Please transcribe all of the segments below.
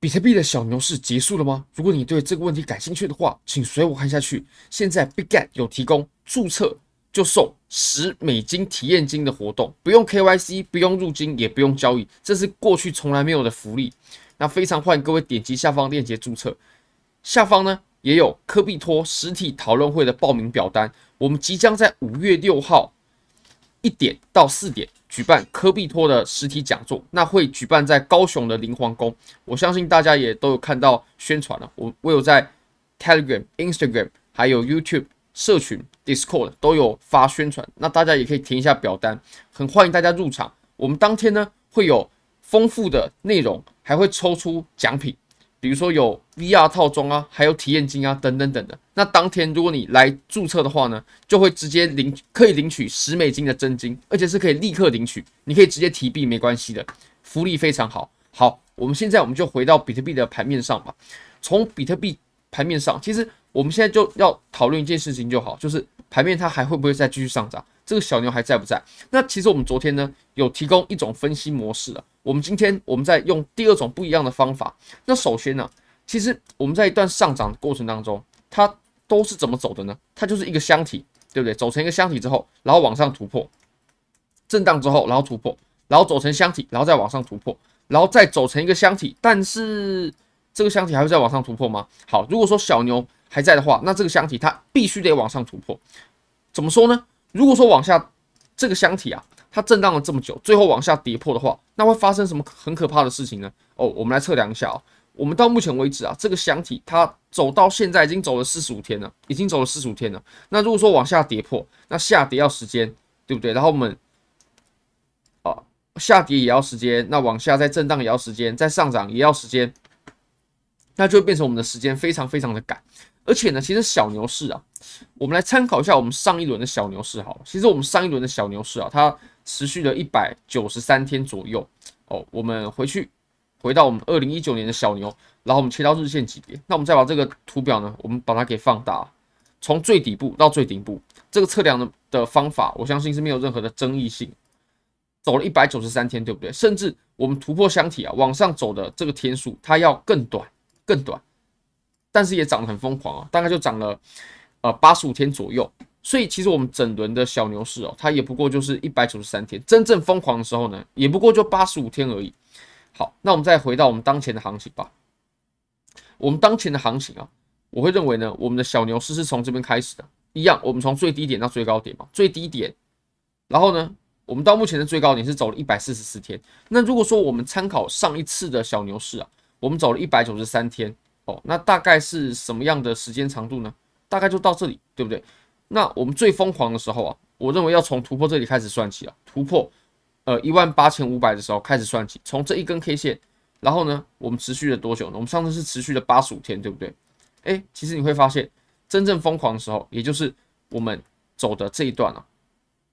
比特币的小牛市结束了吗？如果你对这个问题感兴趣的话，请随我看下去。现在 b i g g a t 有提供注册就送十美金体验金的活动，不用 KYC，不用入金，也不用交易，这是过去从来没有的福利。那非常欢迎各位点击下方链接注册。下方呢也有科币托实体讨论会的报名表单，我们即将在五月六号一点到四点。举办科比托的实体讲座，那会举办在高雄的灵皇宫。我相信大家也都有看到宣传了。我我有在 Telegram、Instagram 还有 YouTube 社群 Discord 都有发宣传，那大家也可以填一下表单，很欢迎大家入场。我们当天呢会有丰富的内容，还会抽出奖品。比如说有 VR 套装啊，还有体验金啊，等等等的。那当天如果你来注册的话呢，就会直接领，可以领取十美金的真金，而且是可以立刻领取，你可以直接提币没关系的，福利非常好。好，我们现在我们就回到比特币的盘面上吧。从比特币盘面上，其实我们现在就要讨论一件事情就好，就是盘面它还会不会再继续上涨？这个小牛还在不在？那其实我们昨天呢有提供一种分析模式了。我们今天我们在用第二种不一样的方法。那首先呢，其实我们在一段上涨的过程当中，它都是怎么走的呢？它就是一个箱体，对不对？走成一个箱体之后，然后往上突破，震荡之后，然后突破，然后走成箱体，然后再往上突破，然后再走成一个箱体。但是这个箱体还会再往上突破吗？好，如果说小牛还在的话，那这个箱体它必须得往上突破。怎么说呢？如果说往下这个箱体啊，它震荡了这么久，最后往下跌破的话，那会发生什么很可怕的事情呢？哦，我们来测量一下哦。我们到目前为止啊，这个箱体它走到现在已经走了四十五天了，已经走了四十五天了。那如果说往下跌破，那下跌要时间，对不对？然后我们啊，下跌也要时间，那往下再震荡也要时间，再上涨也要时间，那就会变成我们的时间非常非常的赶。而且呢，其实小牛市啊，我们来参考一下我们上一轮的小牛市好了。其实我们上一轮的小牛市啊，它持续了一百九十三天左右哦。我们回去回到我们二零一九年的小牛，然后我们切到日线级别。那我们再把这个图表呢，我们把它给放大，从最底部到最顶部，这个测量的的方法，我相信是没有任何的争议性。走了一百九十三天，对不对？甚至我们突破箱体啊，往上走的这个天数，它要更短，更短。但是也涨得很疯狂啊，大概就涨了呃八十五天左右。所以其实我们整轮的小牛市哦，它也不过就是一百九十三天，真正疯狂的时候呢，也不过就八十五天而已。好，那我们再回到我们当前的行情吧。我们当前的行情啊，我会认为呢，我们的小牛市是从这边开始的，一样，我们从最低点到最高点嘛，最低点，然后呢，我们到目前的最高点是走了一百四十四天。那如果说我们参考上一次的小牛市啊，我们走了一百九十三天。那大概是什么样的时间长度呢？大概就到这里，对不对？那我们最疯狂的时候啊，我认为要从突破这里开始算起啊，突破呃一万八千五百的时候开始算起，从这一根 K 线，然后呢，我们持续了多久呢？我们上次是持续了八十五天，对不对？诶，其实你会发现，真正疯狂的时候，也就是我们走的这一段啊，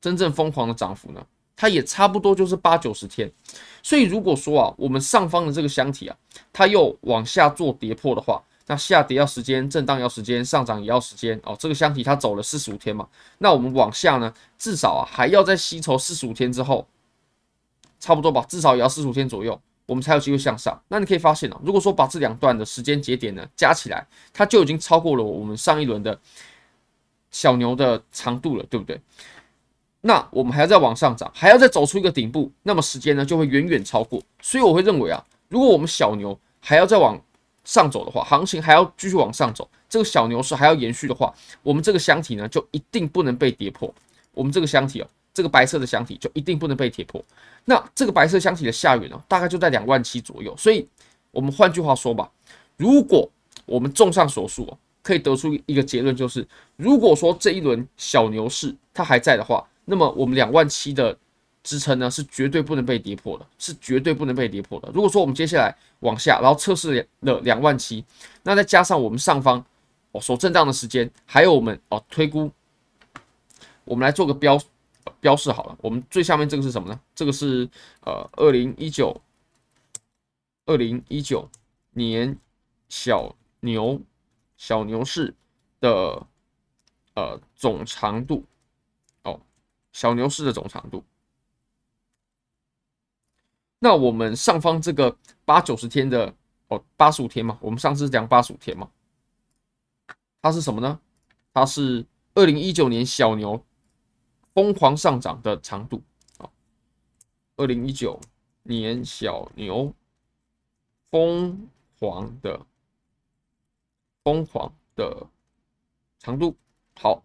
真正疯狂的涨幅呢，它也差不多就是八九十天。所以如果说啊，我们上方的这个箱体啊，它又往下做跌破的话，那下跌要时间，震荡要时间，上涨也要时间哦。这个箱体它走了四十五天嘛，那我们往下呢，至少啊还要再吸筹四十五天之后，差不多吧，至少也要四十五天左右，我们才有机会向上。那你可以发现啊，如果说把这两段的时间节点呢加起来，它就已经超过了我们上一轮的小牛的长度了，对不对？那我们还要再往上涨，还要再走出一个顶部，那么时间呢就会远远超过。所以我会认为啊，如果我们小牛还要再往上走的话，行情还要继续往上走，这个小牛市还要延续的话，我们这个箱体呢就一定不能被跌破。我们这个箱体哦，这个白色的箱体就一定不能被跌破。那这个白色箱体的下缘呢，大概就在两万七左右。所以，我们换句话说吧，如果我们综上所述哦，可以得出一个结论，就是如果说这一轮小牛市它还在的话。那么我们两万七的支撑呢，是绝对不能被跌破的，是绝对不能被跌破的。如果说我们接下来往下，然后测试了两万七，那再加上我们上方哦所震荡的时间，还有我们哦推估，我们来做个标标示好了。我们最下面这个是什么呢？这个是呃二零一九二零一九年小牛小牛市的呃总长度。小牛市的总长度，那我们上方这个八九十天的哦，八十五天嘛，我们上次讲八十五天嘛，它是什么呢？它是二零一九年小牛疯狂上涨的长度。啊，二零一九年小牛疯狂的疯狂的长度，好，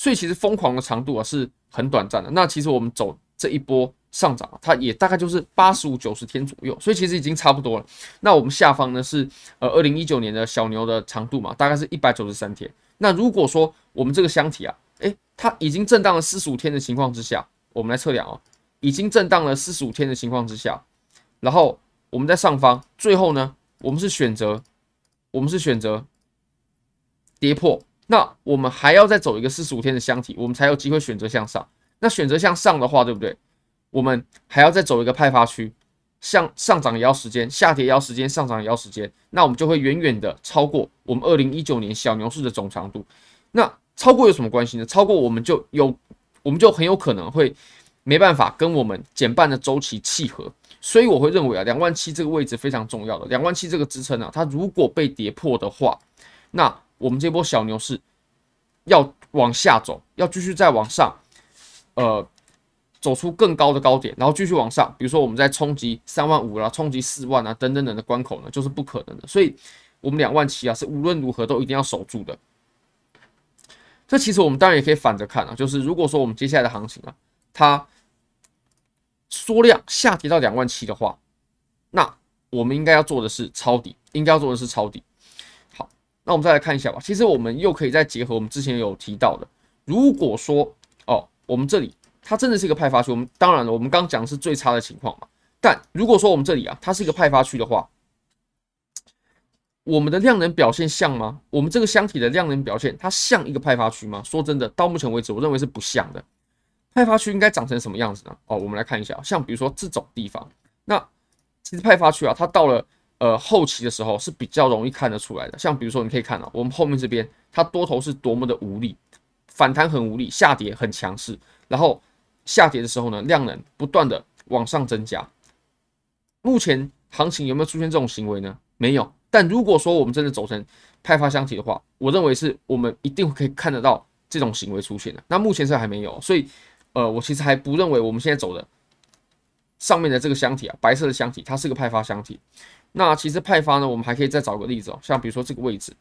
所以其实疯狂的长度啊是很短暂的。那其实我们走这一波。上涨，它也大概就是八十五九十天左右，所以其实已经差不多了。那我们下方呢是呃二零一九年的小牛的长度嘛，大概是一百九十三天。那如果说我们这个箱体啊，诶，它已经震荡了四十五天的情况之下，我们来测量哦，已经震荡了四十五天的情况之下，然后我们在上方，最后呢，我们是选择，我们是选择跌破，那我们还要再走一个四十五天的箱体，我们才有机会选择向上。那选择向上的话，对不对？我们还要再走一个派发区，向上涨也要时间，下跌也要时间，上涨也要时间，那我们就会远远的超过我们二零一九年小牛市的总长度。那超过有什么关系呢？超过我们就有，我们就很有可能会没办法跟我们减半的周期契合。所以我会认为啊，两万七这个位置非常重要的，两万七这个支撑啊，它如果被跌破的话，那我们这波小牛市要往下走，要继续再往上，呃。走出更高的高点，然后继续往上，比如说我们在冲击三万五啦，冲击四万啊，等等等的关口呢，就是不可能的。所以，我们两万七啊，是无论如何都一定要守住的。这其实我们当然也可以反着看啊，就是如果说我们接下来的行情啊，它缩量下跌到两万七的话，那我们应该要做的是抄底，应该要做的是抄底。那我们再来看一下吧。其实我们又可以再结合我们之前有提到的，如果说哦，我们这里。它真的是一个派发区，我们当然了，我们刚讲的是最差的情况嘛。但如果说我们这里啊，它是一个派发区的话，我们的量能表现像吗？我们这个箱体的量能表现，它像一个派发区吗？说真的，到目前为止，我认为是不像的。派发区应该长成什么样子呢？哦，我们来看一下，像比如说这种地方，那其实派发区啊，它到了呃后期的时候是比较容易看得出来的。像比如说，你可以看到我们后面这边，它多头是多么的无力，反弹很无力，下跌很强势，然后。下跌的时候呢，量能不断的往上增加。目前行情有没有出现这种行为呢？没有。但如果说我们真的走成派发箱体的话，我认为是我们一定可以看得到这种行为出现的。那目前是还没有，所以呃，我其实还不认为我们现在走的上面的这个箱体啊，白色的箱体，它是个派发箱体。那其实派发呢，我们还可以再找个例子哦，像比如说这个位置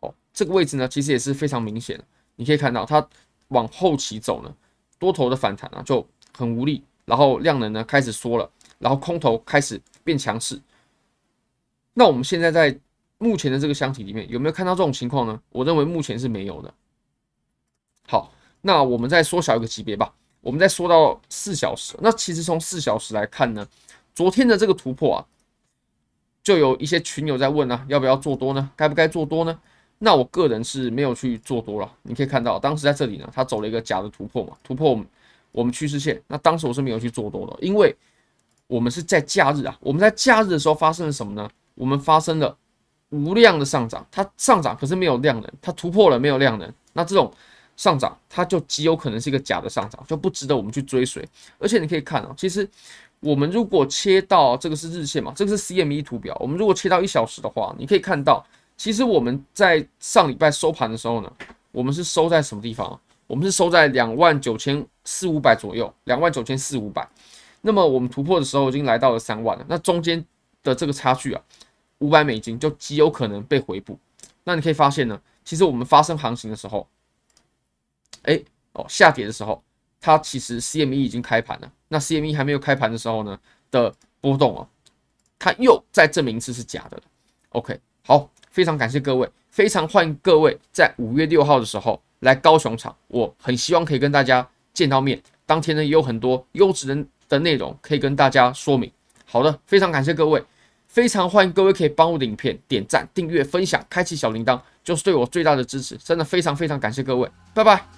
哦，这个位置呢，其实也是非常明显的。你可以看到它往后期走呢。多头的反弹啊，就很无力，然后量能呢开始缩了，然后空头开始变强势。那我们现在在目前的这个箱体里面有没有看到这种情况呢？我认为目前是没有的。好，那我们再缩小一个级别吧，我们再缩到四小时。那其实从四小时来看呢，昨天的这个突破啊，就有一些群友在问啊，要不要做多呢？该不该做多呢？那我个人是没有去做多了，你可以看到，当时在这里呢，它走了一个假的突破嘛，突破我们我们趋势线。那当时我是没有去做多的，因为我们是在假日啊，我们在假日的时候发生了什么呢？我们发生了无量的上涨，它上涨可是没有量能，它突破了没有量能，那这种上涨它就极有可能是一个假的上涨，就不值得我们去追随。而且你可以看啊，其实我们如果切到这个是日线嘛，这个是 CME 图表，我们如果切到一小时的话，你可以看到。其实我们在上礼拜收盘的时候呢，我们是收在什么地方？我们是收在两万九千四五百左右，两万九千四五百。那么我们突破的时候已经来到了三万了，那中间的这个差距啊，五百美金就极有可能被回补。那你可以发现呢，其实我们发生行情的时候，哎哦下跌的时候，它其实 CME 已经开盘了。那 CME 还没有开盘的时候呢的波动啊，它又再证明一次是假的。OK，好。非常感谢各位，非常欢迎各位在五月六号的时候来高雄场，我很希望可以跟大家见到面。当天呢也有很多优质的的内容可以跟大家说明。好的，非常感谢各位，非常欢迎各位可以帮我的影片点赞、订阅、分享、开启小铃铛，就是对我最大的支持。真的非常非常感谢各位，拜拜。